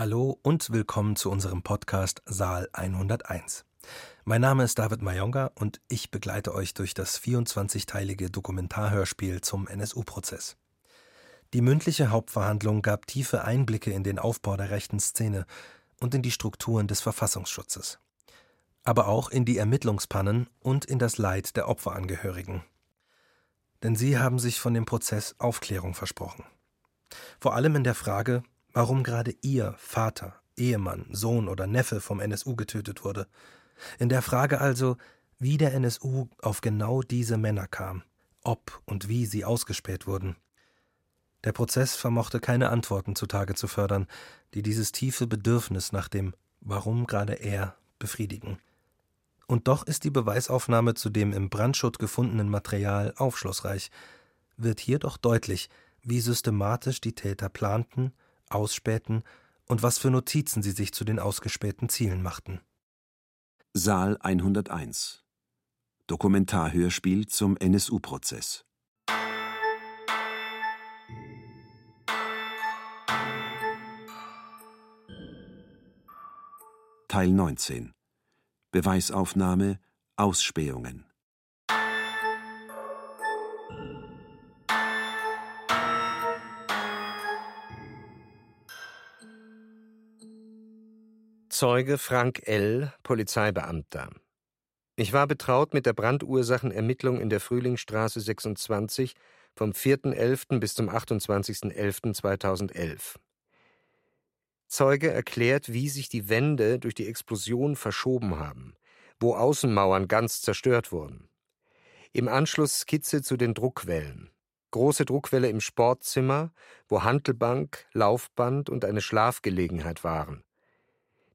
Hallo und willkommen zu unserem Podcast Saal 101. Mein Name ist David Mayonga und ich begleite euch durch das 24-teilige Dokumentarhörspiel zum NSU-Prozess. Die mündliche Hauptverhandlung gab tiefe Einblicke in den Aufbau der rechten Szene und in die Strukturen des Verfassungsschutzes. Aber auch in die Ermittlungspannen und in das Leid der Opferangehörigen. Denn sie haben sich von dem Prozess Aufklärung versprochen. Vor allem in der Frage, warum gerade ihr Vater, Ehemann, Sohn oder Neffe vom NSU getötet wurde. In der Frage also, wie der NSU auf genau diese Männer kam, ob und wie sie ausgespäht wurden. Der Prozess vermochte keine Antworten zutage zu fördern, die dieses tiefe Bedürfnis nach dem Warum gerade er befriedigen. Und doch ist die Beweisaufnahme zu dem im Brandschutt gefundenen Material aufschlussreich, wird hier doch deutlich, wie systematisch die Täter planten, ausspähten und was für Notizen sie sich zu den ausgespähten Zielen machten. Saal 101 Dokumentarhörspiel zum NSU-Prozess Teil 19 Beweisaufnahme Ausspähungen Zeuge Frank L., Polizeibeamter. Ich war betraut mit der Brandursachenermittlung in der Frühlingsstraße 26 vom 4.11. bis zum 28.11.2011. Zeuge erklärt, wie sich die Wände durch die Explosion verschoben haben, wo Außenmauern ganz zerstört wurden. Im Anschluss Skizze zu den Druckwellen. Große Druckwelle im Sportzimmer, wo Hantelbank, Laufband und eine Schlafgelegenheit waren.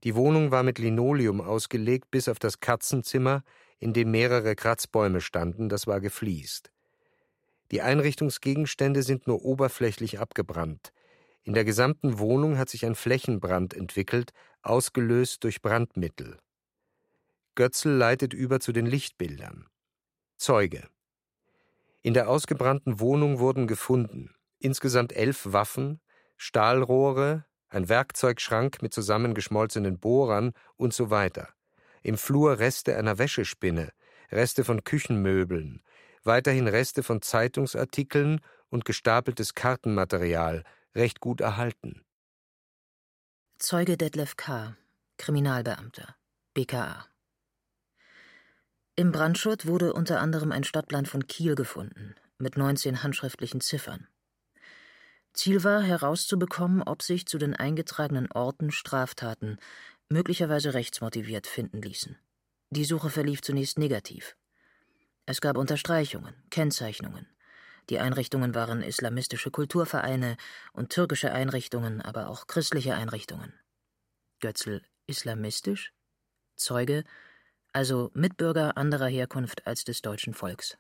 Die Wohnung war mit Linoleum ausgelegt bis auf das Katzenzimmer, in dem mehrere Kratzbäume standen, das war gefliest. Die Einrichtungsgegenstände sind nur oberflächlich abgebrannt. In der gesamten Wohnung hat sich ein Flächenbrand entwickelt, ausgelöst durch Brandmittel. Götzl leitet über zu den Lichtbildern. Zeuge. In der ausgebrannten Wohnung wurden gefunden insgesamt elf Waffen, Stahlrohre, ein Werkzeugschrank mit zusammengeschmolzenen Bohrern und so weiter. Im Flur Reste einer Wäschespinne, Reste von Küchenmöbeln, weiterhin Reste von Zeitungsartikeln und gestapeltes Kartenmaterial, recht gut erhalten. Zeuge Detlef K., Kriminalbeamter, BKA. Im Brandschutt wurde unter anderem ein Stadtplan von Kiel gefunden, mit 19 handschriftlichen Ziffern. Ziel war, herauszubekommen, ob sich zu den eingetragenen Orten Straftaten, möglicherweise rechtsmotiviert, finden ließen. Die Suche verlief zunächst negativ. Es gab Unterstreichungen, Kennzeichnungen. Die Einrichtungen waren islamistische Kulturvereine und türkische Einrichtungen, aber auch christliche Einrichtungen. Götzl islamistisch? Zeuge, also Mitbürger anderer Herkunft als des deutschen Volks.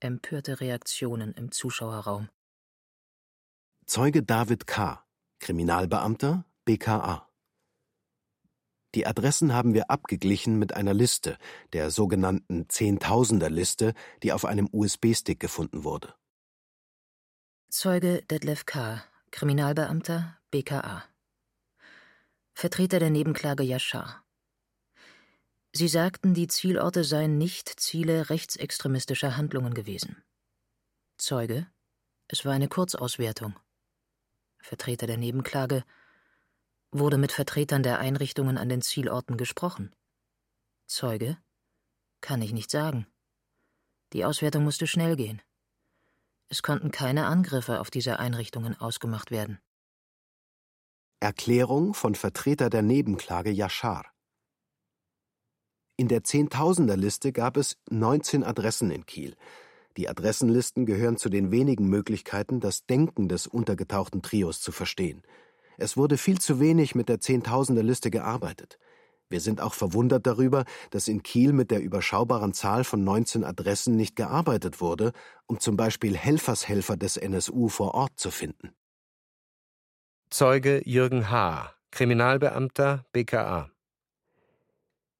Empörte Reaktionen im Zuschauerraum. Zeuge David K., Kriminalbeamter, BKA. Die Adressen haben wir abgeglichen mit einer Liste, der sogenannten Zehntausender-Liste, die auf einem USB-Stick gefunden wurde. Zeuge Detlef K., Kriminalbeamter, BKA. Vertreter der Nebenklage Yashar. Sie sagten, die Zielorte seien nicht Ziele rechtsextremistischer Handlungen gewesen. Zeuge, es war eine Kurzauswertung. Vertreter der Nebenklage, wurde mit Vertretern der Einrichtungen an den Zielorten gesprochen. Zeuge? Kann ich nicht sagen. Die Auswertung musste schnell gehen. Es konnten keine Angriffe auf diese Einrichtungen ausgemacht werden. Erklärung von Vertreter der Nebenklage Yashar. In der Zehntausender-Liste gab es 19 Adressen in Kiel, die Adressenlisten gehören zu den wenigen Möglichkeiten, das Denken des untergetauchten Trios zu verstehen. Es wurde viel zu wenig mit der Zehntausender-Liste gearbeitet. Wir sind auch verwundert darüber, dass in Kiel mit der überschaubaren Zahl von 19 Adressen nicht gearbeitet wurde, um zum Beispiel Helfershelfer des NSU vor Ort zu finden. Zeuge Jürgen H., Kriminalbeamter BKA.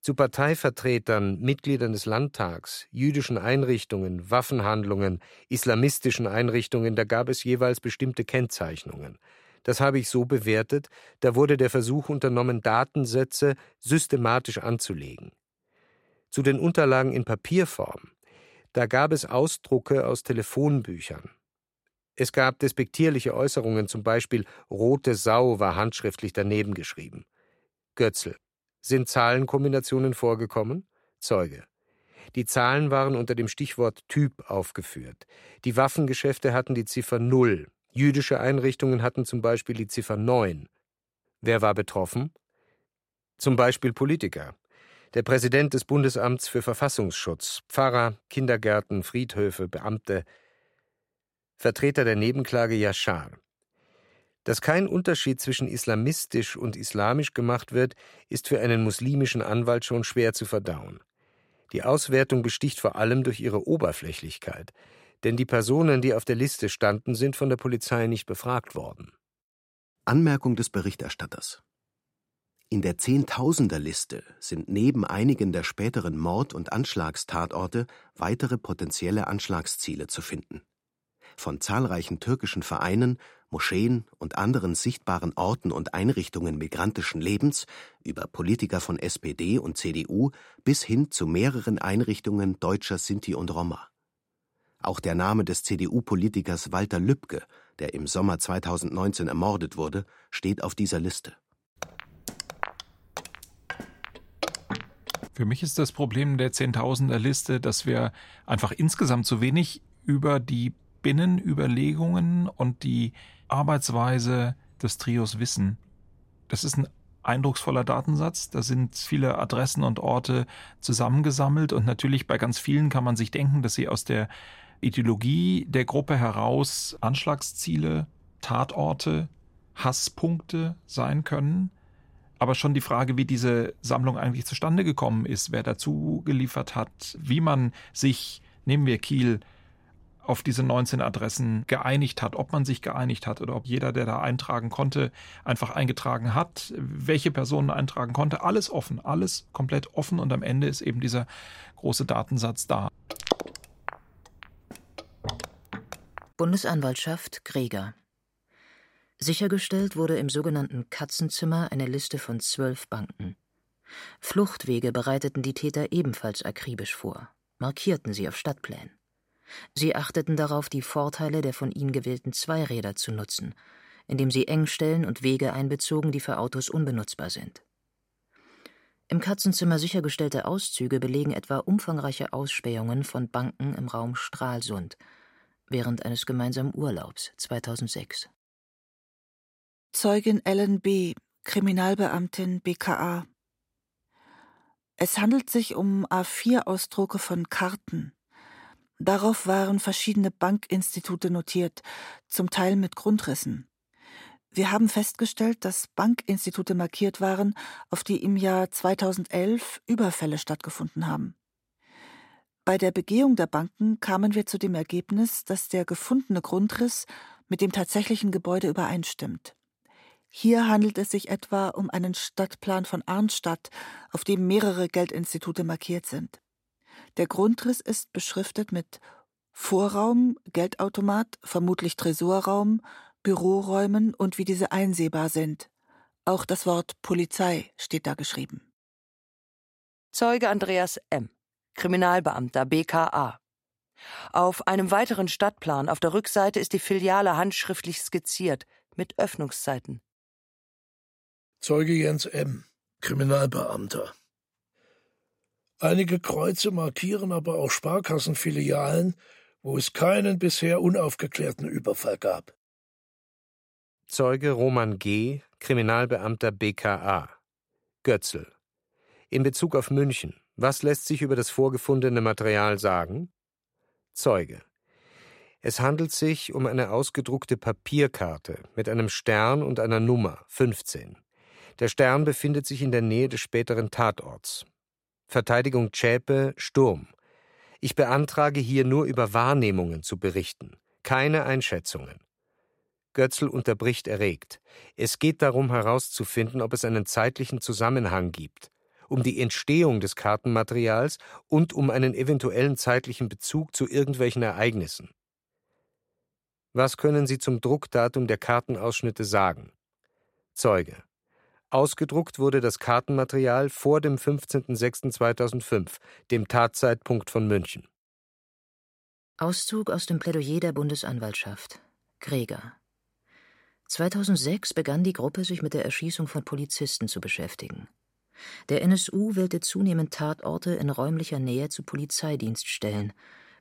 Zu Parteivertretern, Mitgliedern des Landtags, jüdischen Einrichtungen, Waffenhandlungen, islamistischen Einrichtungen, da gab es jeweils bestimmte Kennzeichnungen. Das habe ich so bewertet, da wurde der Versuch unternommen, Datensätze systematisch anzulegen. Zu den Unterlagen in Papierform, da gab es Ausdrucke aus Telefonbüchern. Es gab despektierliche Äußerungen, zum Beispiel rote Sau war handschriftlich daneben geschrieben. Götzl. Sind Zahlenkombinationen vorgekommen? Zeuge. Die Zahlen waren unter dem Stichwort Typ aufgeführt. Die Waffengeschäfte hatten die Ziffer 0. Jüdische Einrichtungen hatten zum Beispiel die Ziffer 9. Wer war betroffen? Zum Beispiel Politiker. Der Präsident des Bundesamts für Verfassungsschutz, Pfarrer, Kindergärten, Friedhöfe, Beamte, Vertreter der Nebenklage Yashar. Dass kein Unterschied zwischen islamistisch und islamisch gemacht wird, ist für einen muslimischen Anwalt schon schwer zu verdauen. Die Auswertung besticht vor allem durch ihre Oberflächlichkeit, denn die Personen, die auf der Liste standen, sind von der Polizei nicht befragt worden. Anmerkung des Berichterstatters In der Zehntausender-Liste sind neben einigen der späteren Mord- und Anschlagstatorte weitere potenzielle Anschlagsziele zu finden. Von zahlreichen türkischen Vereinen Moscheen und anderen sichtbaren Orten und Einrichtungen migrantischen Lebens, über Politiker von SPD und CDU bis hin zu mehreren Einrichtungen deutscher Sinti und Roma. Auch der Name des CDU-Politikers Walter Lübcke, der im Sommer 2019 ermordet wurde, steht auf dieser Liste. Für mich ist das Problem der Zehntausender-Liste, dass wir einfach insgesamt zu wenig über die Binnenüberlegungen und die Arbeitsweise des Trios wissen. Das ist ein eindrucksvoller Datensatz. Da sind viele Adressen und Orte zusammengesammelt und natürlich bei ganz vielen kann man sich denken, dass sie aus der Ideologie der Gruppe heraus Anschlagsziele, Tatorte, Hasspunkte sein können. Aber schon die Frage, wie diese Sammlung eigentlich zustande gekommen ist, wer dazu geliefert hat, wie man sich, nehmen wir Kiel, auf diese 19 Adressen geeinigt hat, ob man sich geeinigt hat oder ob jeder, der da eintragen konnte, einfach eingetragen hat, welche Personen eintragen konnte. Alles offen, alles komplett offen und am Ende ist eben dieser große Datensatz da. Bundesanwaltschaft Greger Sichergestellt wurde im sogenannten Katzenzimmer eine Liste von zwölf Banken. Fluchtwege bereiteten die Täter ebenfalls akribisch vor, markierten sie auf Stadtplänen. Sie achteten darauf, die Vorteile der von ihnen gewählten Zweiräder zu nutzen, indem sie Engstellen und Wege einbezogen, die für Autos unbenutzbar sind. Im Katzenzimmer sichergestellte Auszüge belegen etwa umfangreiche Ausspähungen von Banken im Raum Stralsund während eines gemeinsamen Urlaubs 2006. Zeugin Ellen B., Kriminalbeamtin BKA. Es handelt sich um A4-Ausdrucke von Karten, Darauf waren verschiedene Bankinstitute notiert, zum Teil mit Grundrissen. Wir haben festgestellt, dass Bankinstitute markiert waren, auf die im Jahr 2011 Überfälle stattgefunden haben. Bei der Begehung der Banken kamen wir zu dem Ergebnis, dass der gefundene Grundriss mit dem tatsächlichen Gebäude übereinstimmt. Hier handelt es sich etwa um einen Stadtplan von Arnstadt, auf dem mehrere Geldinstitute markiert sind. Der Grundriss ist beschriftet mit Vorraum, Geldautomat, vermutlich Tresorraum, Büroräumen und wie diese einsehbar sind. Auch das Wort Polizei steht da geschrieben. Zeuge Andreas M., Kriminalbeamter BKA. Auf einem weiteren Stadtplan auf der Rückseite ist die Filiale handschriftlich skizziert mit Öffnungszeiten. Zeuge Jens M., Kriminalbeamter. Einige Kreuze markieren aber auch Sparkassenfilialen, wo es keinen bisher unaufgeklärten Überfall gab. Zeuge Roman G., Kriminalbeamter BKA. Götzl. In Bezug auf München, was lässt sich über das vorgefundene Material sagen? Zeuge. Es handelt sich um eine ausgedruckte Papierkarte mit einem Stern und einer Nummer 15. Der Stern befindet sich in der Nähe des späteren Tatorts. Verteidigung Zschäpe Sturm. Ich beantrage hier nur über Wahrnehmungen zu berichten, keine Einschätzungen. Götzl unterbricht erregt. Es geht darum herauszufinden, ob es einen zeitlichen Zusammenhang gibt, um die Entstehung des Kartenmaterials und um einen eventuellen zeitlichen Bezug zu irgendwelchen Ereignissen. Was können Sie zum Druckdatum der Kartenausschnitte sagen? Zeuge. Ausgedruckt wurde das Kartenmaterial vor dem 15.06.2005, dem Tatzeitpunkt von München. Auszug aus dem Plädoyer der Bundesanwaltschaft. Greger. 2006 begann die Gruppe, sich mit der Erschießung von Polizisten zu beschäftigen. Der NSU wählte zunehmend Tatorte in räumlicher Nähe zu Polizeidienststellen,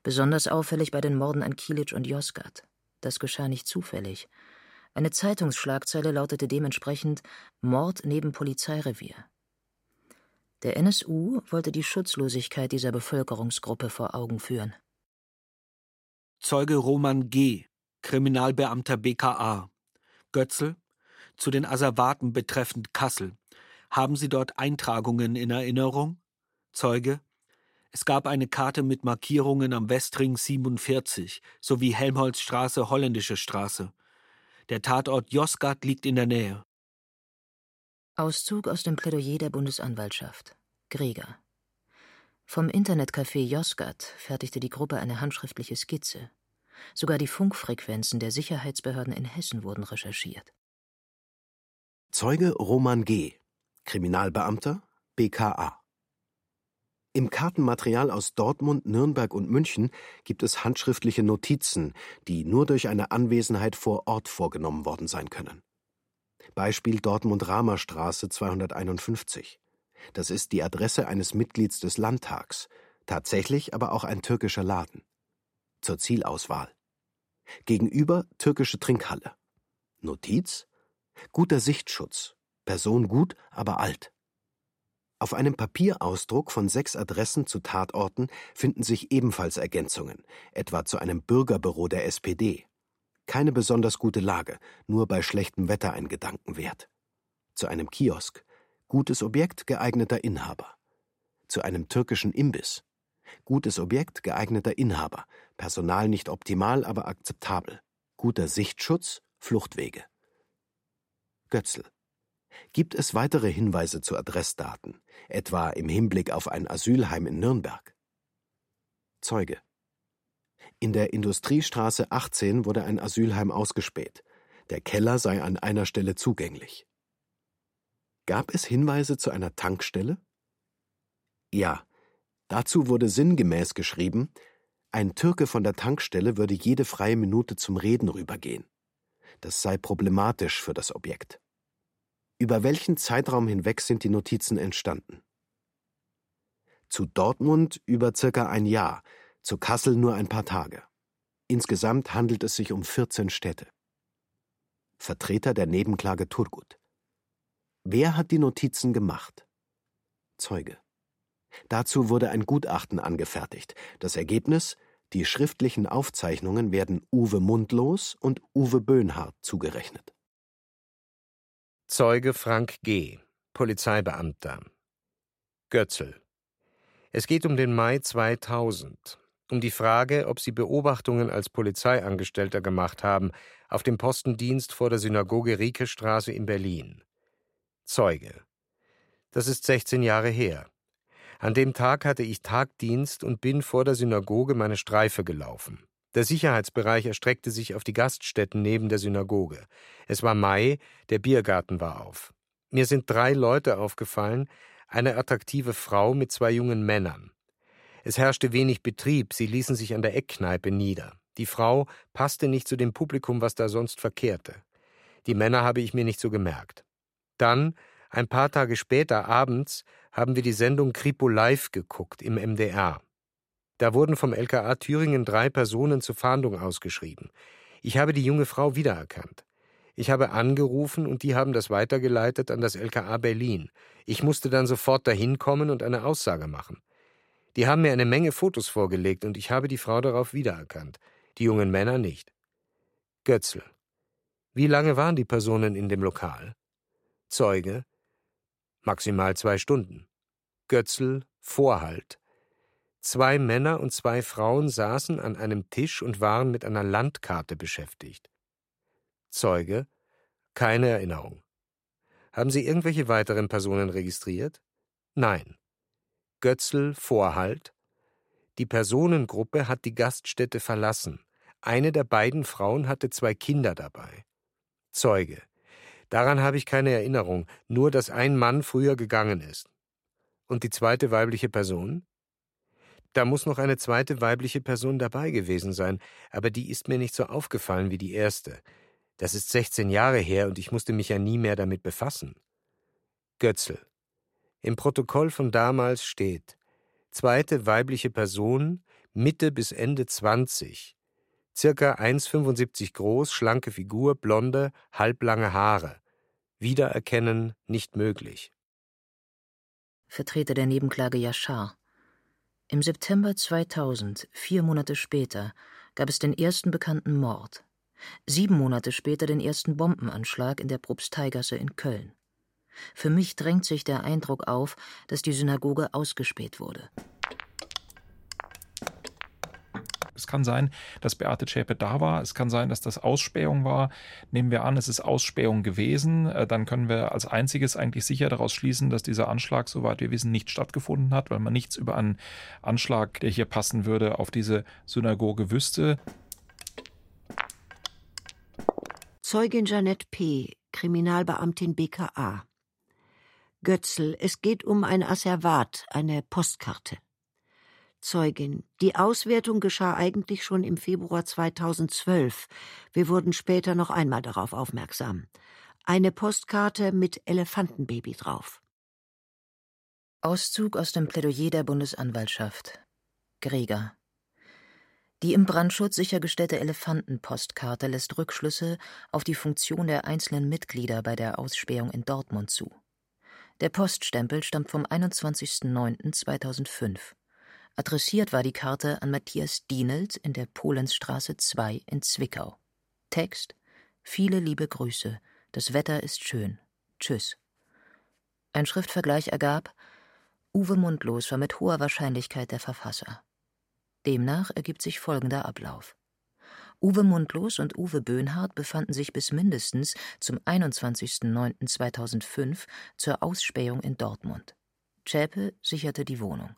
besonders auffällig bei den Morden an Kilic und Josgat. Das geschah nicht zufällig. Eine Zeitungsschlagzeile lautete dementsprechend Mord neben Polizeirevier. Der NSU wollte die Schutzlosigkeit dieser Bevölkerungsgruppe vor Augen führen. Zeuge Roman G., Kriminalbeamter BKA. Götzl, zu den Asservaten betreffend Kassel. Haben Sie dort Eintragungen in Erinnerung? Zeuge, es gab eine Karte mit Markierungen am Westring 47 sowie Helmholtzstraße, Holländische Straße. Der Tatort Josgat liegt in der Nähe. Auszug aus dem Plädoyer der Bundesanwaltschaft. Greger. Vom Internetcafé Josgat fertigte die Gruppe eine handschriftliche Skizze. Sogar die Funkfrequenzen der Sicherheitsbehörden in Hessen wurden recherchiert. Zeuge Roman G., Kriminalbeamter, BKA. Im Kartenmaterial aus Dortmund, Nürnberg und München gibt es handschriftliche Notizen, die nur durch eine Anwesenheit vor Ort vorgenommen worden sein können. Beispiel Dortmund-Rahmer-Straße 251. Das ist die Adresse eines Mitglieds des Landtags, tatsächlich aber auch ein türkischer Laden. Zur Zielauswahl. Gegenüber türkische Trinkhalle. Notiz? Guter Sichtschutz. Person gut, aber alt. Auf einem Papierausdruck von sechs Adressen zu Tatorten finden sich ebenfalls Ergänzungen, etwa zu einem Bürgerbüro der SPD. Keine besonders gute Lage, nur bei schlechtem Wetter ein Gedanken wert. Zu einem Kiosk. Gutes Objekt, geeigneter Inhaber. Zu einem türkischen Imbiss. Gutes Objekt, geeigneter Inhaber. Personal nicht optimal, aber akzeptabel. Guter Sichtschutz, Fluchtwege. Götzl. Gibt es weitere Hinweise zu Adressdaten, etwa im Hinblick auf ein Asylheim in Nürnberg? Zeuge. In der Industriestraße 18 wurde ein Asylheim ausgespäht. Der Keller sei an einer Stelle zugänglich. Gab es Hinweise zu einer Tankstelle? Ja. Dazu wurde sinngemäß geschrieben, ein Türke von der Tankstelle würde jede freie Minute zum Reden rübergehen. Das sei problematisch für das Objekt. Über welchen Zeitraum hinweg sind die Notizen entstanden? Zu Dortmund über circa ein Jahr, zu Kassel nur ein paar Tage. Insgesamt handelt es sich um 14 Städte. Vertreter der Nebenklage Turgut. Wer hat die Notizen gemacht? Zeuge. Dazu wurde ein Gutachten angefertigt. Das Ergebnis: Die schriftlichen Aufzeichnungen werden Uwe Mundlos und Uwe Böhnhardt zugerechnet. Zeuge Frank G., Polizeibeamter. Götzl. Es geht um den Mai 2000, um die Frage, ob Sie Beobachtungen als Polizeiangestellter gemacht haben auf dem Postendienst vor der Synagoge Riekestraße in Berlin. Zeuge. Das ist 16 Jahre her. An dem Tag hatte ich Tagdienst und bin vor der Synagoge meine Streife gelaufen. Der Sicherheitsbereich erstreckte sich auf die Gaststätten neben der Synagoge. Es war Mai, der Biergarten war auf. Mir sind drei Leute aufgefallen, eine attraktive Frau mit zwei jungen Männern. Es herrschte wenig Betrieb, sie ließen sich an der Eckkneipe nieder. Die Frau passte nicht zu dem Publikum, was da sonst verkehrte. Die Männer habe ich mir nicht so gemerkt. Dann, ein paar Tage später abends, haben wir die Sendung Kripo Live geguckt im MDR. Da wurden vom LKA Thüringen drei Personen zur Fahndung ausgeschrieben. Ich habe die junge Frau wiedererkannt. Ich habe angerufen und die haben das weitergeleitet an das LKA Berlin. Ich musste dann sofort dahin kommen und eine Aussage machen. Die haben mir eine Menge Fotos vorgelegt und ich habe die Frau darauf wiedererkannt. Die jungen Männer nicht. Götzl. Wie lange waren die Personen in dem Lokal? Zeuge. Maximal zwei Stunden. Götzl. Vorhalt. Zwei Männer und zwei Frauen saßen an einem Tisch und waren mit einer Landkarte beschäftigt. Zeuge keine Erinnerung. Haben Sie irgendwelche weiteren Personen registriert? Nein. Götzl Vorhalt. Die Personengruppe hat die Gaststätte verlassen. Eine der beiden Frauen hatte zwei Kinder dabei. Zeuge. Daran habe ich keine Erinnerung, nur dass ein Mann früher gegangen ist. Und die zweite weibliche Person? Da muss noch eine zweite weibliche Person dabei gewesen sein, aber die ist mir nicht so aufgefallen wie die erste. Das ist 16 Jahre her und ich musste mich ja nie mehr damit befassen. Götzl. Im Protokoll von damals steht: zweite weibliche Person, Mitte bis Ende 20, circa 1,75 groß, schlanke Figur, blonde, halblange Haare. Wiedererkennen nicht möglich. Vertreter der Nebenklage Yashar. Im September 2000, vier Monate später, gab es den ersten bekannten Mord. Sieben Monate später den ersten Bombenanschlag in der Propsteigasse in Köln. Für mich drängt sich der Eindruck auf, dass die Synagoge ausgespäht wurde. Es kann sein, dass Beate Zschäpe da war. Es kann sein, dass das Ausspähung war. Nehmen wir an, es ist Ausspähung gewesen. Äh, dann können wir als einziges eigentlich sicher daraus schließen, dass dieser Anschlag, soweit wir wissen, nicht stattgefunden hat, weil man nichts über einen Anschlag, der hier passen würde, auf diese Synagoge wüsste. Zeugin Jeanette P., Kriminalbeamtin BKA. Götzl, es geht um ein Asservat, eine Postkarte. Zeugin. Die Auswertung geschah eigentlich schon im Februar 2012. Wir wurden später noch einmal darauf aufmerksam. Eine Postkarte mit Elefantenbaby drauf. Auszug aus dem Plädoyer der Bundesanwaltschaft. Greger. Die im Brandschutz sichergestellte Elefantenpostkarte lässt Rückschlüsse auf die Funktion der einzelnen Mitglieder bei der Ausspähung in Dortmund zu. Der Poststempel stammt vom 21.09.2005. Adressiert war die Karte an Matthias Dienelt in der Polensstraße 2 in Zwickau. Text: Viele liebe Grüße. Das Wetter ist schön. Tschüss. Ein Schriftvergleich ergab, Uwe Mundlos war mit hoher Wahrscheinlichkeit der Verfasser. Demnach ergibt sich folgender Ablauf. Uwe Mundlos und Uwe Böhnhardt befanden sich bis mindestens zum 21.09.2005 zur Ausspähung in Dortmund. Zschäpe sicherte die Wohnung.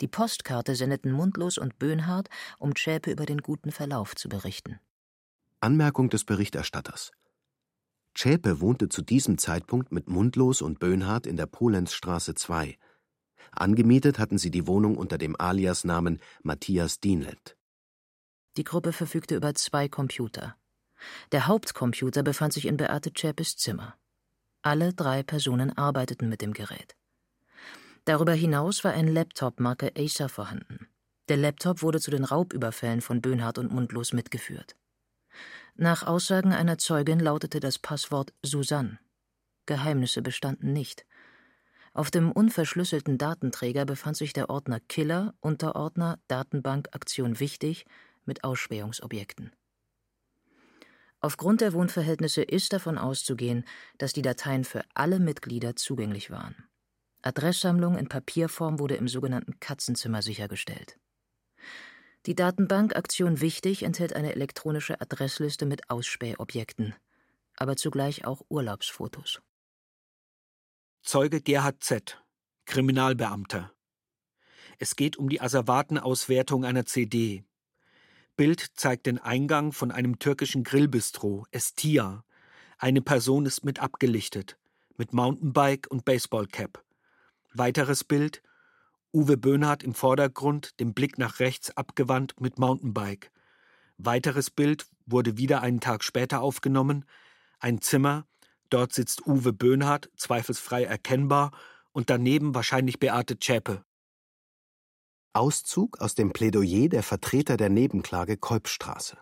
Die Postkarte sendeten Mundlos und Böhnhardt, um Zschäpe über den guten Verlauf zu berichten. Anmerkung des Berichterstatters. Zschäpe wohnte zu diesem Zeitpunkt mit Mundlos und Böhnhardt in der Polenzstraße 2. Angemietet hatten sie die Wohnung unter dem Aliasnamen Matthias Dienelt. Die Gruppe verfügte über zwei Computer. Der Hauptcomputer befand sich in Beate Zschäpes Zimmer. Alle drei Personen arbeiteten mit dem Gerät. Darüber hinaus war ein Laptop Marke Acer vorhanden. Der Laptop wurde zu den Raubüberfällen von Böhnhardt und Mundlos mitgeführt. Nach Aussagen einer Zeugin lautete das Passwort Susanne. Geheimnisse bestanden nicht. Auf dem unverschlüsselten Datenträger befand sich der Ordner Killer, Unterordner Datenbank Aktion Wichtig mit Ausspähungsobjekten. Aufgrund der Wohnverhältnisse ist davon auszugehen, dass die Dateien für alle Mitglieder zugänglich waren. Adresssammlung in Papierform wurde im sogenannten Katzenzimmer sichergestellt. Die Datenbank Aktion Wichtig enthält eine elektronische Adressliste mit Ausspähobjekten, aber zugleich auch Urlaubsfotos. Zeuge Gerhard Z., Kriminalbeamter. Es geht um die Asservatenauswertung einer CD. Bild zeigt den Eingang von einem türkischen Grillbistro, Estia. Eine Person ist mit abgelichtet, mit Mountainbike und Baseballcap. Weiteres Bild: Uwe Böhnhardt im Vordergrund, den Blick nach rechts abgewandt mit Mountainbike. Weiteres Bild wurde wieder einen Tag später aufgenommen. Ein Zimmer, dort sitzt Uwe Böhnhardt, zweifelsfrei erkennbar, und daneben wahrscheinlich Beate Zschäpe. Auszug aus dem Plädoyer der Vertreter der Nebenklage Kolbstraße.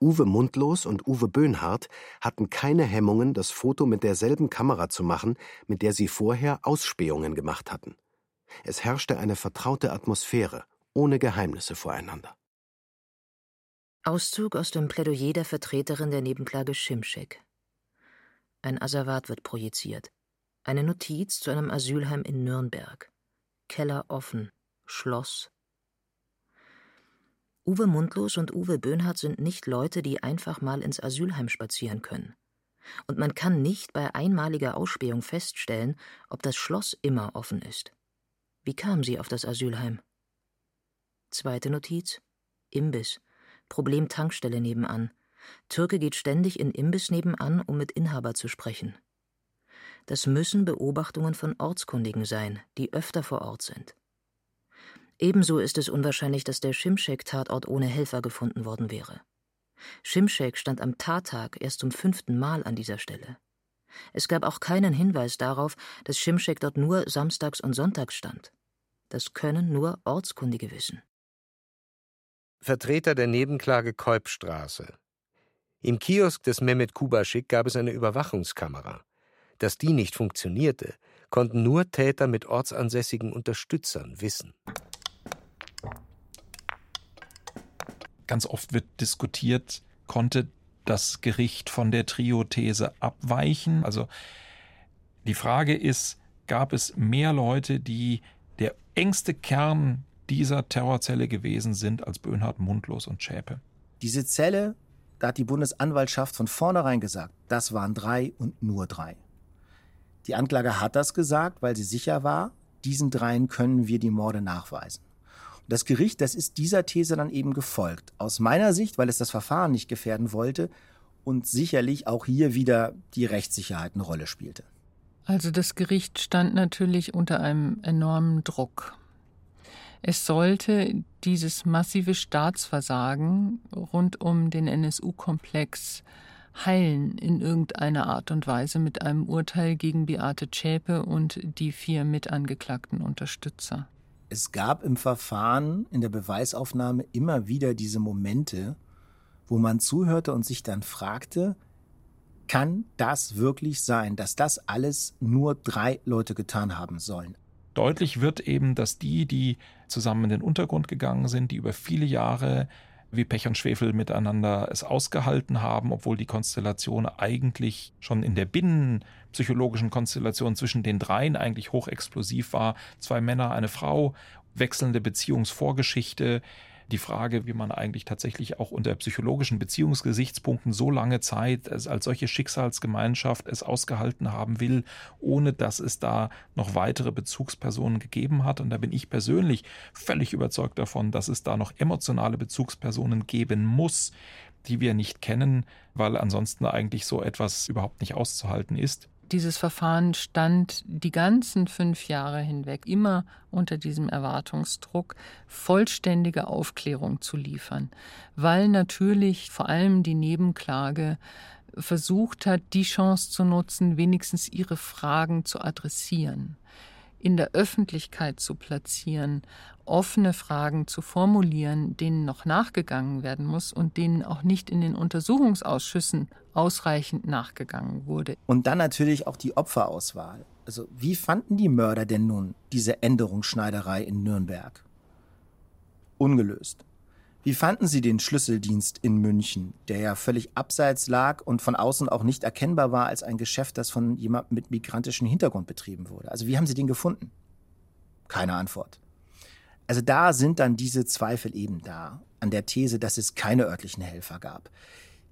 Uwe Mundlos und Uwe Böhnhardt hatten keine Hemmungen, das Foto mit derselben Kamera zu machen, mit der sie vorher Ausspähungen gemacht hatten. Es herrschte eine vertraute Atmosphäre, ohne Geheimnisse voreinander. Auszug aus dem Plädoyer der Vertreterin der Nebenklage Schimschek. Ein Asservat wird projiziert. Eine Notiz zu einem Asylheim in Nürnberg. Keller offen. Schloss Uwe Mundlos und Uwe Böhnhardt sind nicht Leute, die einfach mal ins Asylheim spazieren können. Und man kann nicht bei einmaliger Ausspähung feststellen, ob das Schloss immer offen ist. Wie kam sie auf das Asylheim? Zweite Notiz: Imbiss. Problem Tankstelle nebenan. Türke geht ständig in Imbiss nebenan, um mit Inhaber zu sprechen. Das müssen Beobachtungen von Ortskundigen sein, die öfter vor Ort sind. Ebenso ist es unwahrscheinlich, dass der Schimschek-Tatort ohne Helfer gefunden worden wäre. Schimschek stand am Tattag erst zum fünften Mal an dieser Stelle. Es gab auch keinen Hinweis darauf, dass Schimschek dort nur samstags und sonntags stand. Das können nur Ortskundige wissen. Vertreter der Nebenklage Kolbstraße. Im Kiosk des Mehmet Kubaschik gab es eine Überwachungskamera. Dass die nicht funktionierte, konnten nur Täter mit ortsansässigen Unterstützern wissen. Ganz oft wird diskutiert, konnte das Gericht von der Trio-These abweichen? Also die Frage ist, gab es mehr Leute, die der engste Kern dieser Terrorzelle gewesen sind als Böhnhardt, Mundlos und Schäpe? Diese Zelle, da hat die Bundesanwaltschaft von vornherein gesagt, das waren drei und nur drei. Die Anklage hat das gesagt, weil sie sicher war, diesen dreien können wir die Morde nachweisen. Das Gericht, das ist dieser These dann eben gefolgt. Aus meiner Sicht, weil es das Verfahren nicht gefährden wollte und sicherlich auch hier wieder die Rechtssicherheit eine Rolle spielte. Also das Gericht stand natürlich unter einem enormen Druck. Es sollte dieses massive Staatsversagen rund um den NSU-Komplex heilen in irgendeiner Art und Weise mit einem Urteil gegen Beate Zschäpe und die vier mitangeklagten Unterstützer. Es gab im Verfahren, in der Beweisaufnahme immer wieder diese Momente, wo man zuhörte und sich dann fragte, kann das wirklich sein, dass das alles nur drei Leute getan haben sollen? Deutlich wird eben, dass die, die zusammen in den Untergrund gegangen sind, die über viele Jahre wie Pech und Schwefel miteinander es ausgehalten haben, obwohl die Konstellation eigentlich schon in der binnenpsychologischen Konstellation zwischen den dreien eigentlich hochexplosiv war. Zwei Männer, eine Frau, wechselnde Beziehungsvorgeschichte, die Frage, wie man eigentlich tatsächlich auch unter psychologischen Beziehungsgesichtspunkten so lange Zeit als solche Schicksalsgemeinschaft es ausgehalten haben will, ohne dass es da noch weitere Bezugspersonen gegeben hat. Und da bin ich persönlich völlig überzeugt davon, dass es da noch emotionale Bezugspersonen geben muss, die wir nicht kennen, weil ansonsten eigentlich so etwas überhaupt nicht auszuhalten ist. Dieses Verfahren stand die ganzen fünf Jahre hinweg immer unter diesem Erwartungsdruck, vollständige Aufklärung zu liefern, weil natürlich vor allem die Nebenklage versucht hat, die Chance zu nutzen, wenigstens ihre Fragen zu adressieren in der Öffentlichkeit zu platzieren, offene Fragen zu formulieren, denen noch nachgegangen werden muss und denen auch nicht in den Untersuchungsausschüssen ausreichend nachgegangen wurde. Und dann natürlich auch die Opferauswahl. Also wie fanden die Mörder denn nun diese Änderungsschneiderei in Nürnberg? Ungelöst. Wie fanden Sie den Schlüsseldienst in München, der ja völlig abseits lag und von außen auch nicht erkennbar war als ein Geschäft, das von jemandem mit migrantischem Hintergrund betrieben wurde? Also wie haben Sie den gefunden? Keine Antwort. Also da sind dann diese Zweifel eben da an der These, dass es keine örtlichen Helfer gab.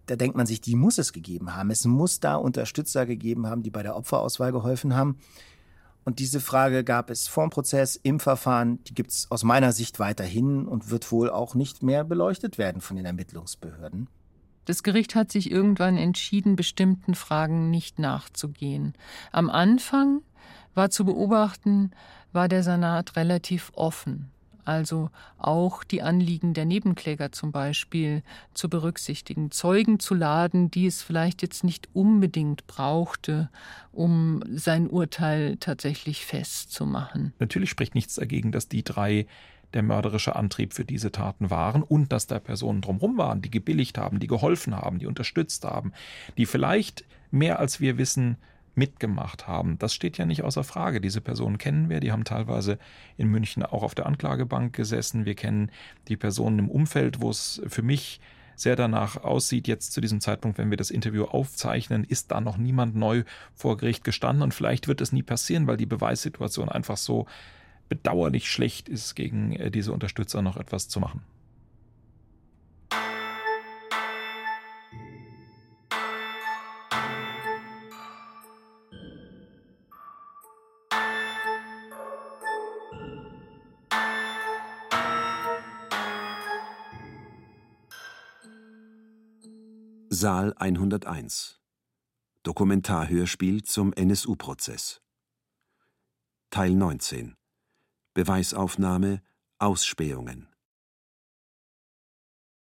Da denkt man sich, die muss es gegeben haben. Es muss da Unterstützer gegeben haben, die bei der Opferauswahl geholfen haben. Und diese Frage gab es vorm Prozess, im Verfahren, die gibt es aus meiner Sicht weiterhin und wird wohl auch nicht mehr beleuchtet werden von den Ermittlungsbehörden. Das Gericht hat sich irgendwann entschieden, bestimmten Fragen nicht nachzugehen. Am Anfang war zu beobachten, war der Senat relativ offen also auch die Anliegen der Nebenkläger zum Beispiel zu berücksichtigen, Zeugen zu laden, die es vielleicht jetzt nicht unbedingt brauchte, um sein Urteil tatsächlich festzumachen. Natürlich spricht nichts dagegen, dass die drei der mörderische Antrieb für diese Taten waren und dass da Personen drumherum waren, die gebilligt haben, die geholfen haben, die unterstützt haben, die vielleicht mehr als wir wissen mitgemacht haben. Das steht ja nicht außer Frage. Diese Personen kennen wir, die haben teilweise in München auch auf der Anklagebank gesessen. Wir kennen die Personen im Umfeld, wo es für mich sehr danach aussieht, jetzt zu diesem Zeitpunkt, wenn wir das Interview aufzeichnen, ist da noch niemand neu vor Gericht gestanden und vielleicht wird es nie passieren, weil die Beweissituation einfach so bedauerlich schlecht ist, gegen äh, diese Unterstützer noch etwas zu machen. Saal 101 Dokumentarhörspiel zum NSU-Prozess Teil 19 Beweisaufnahme Ausspähungen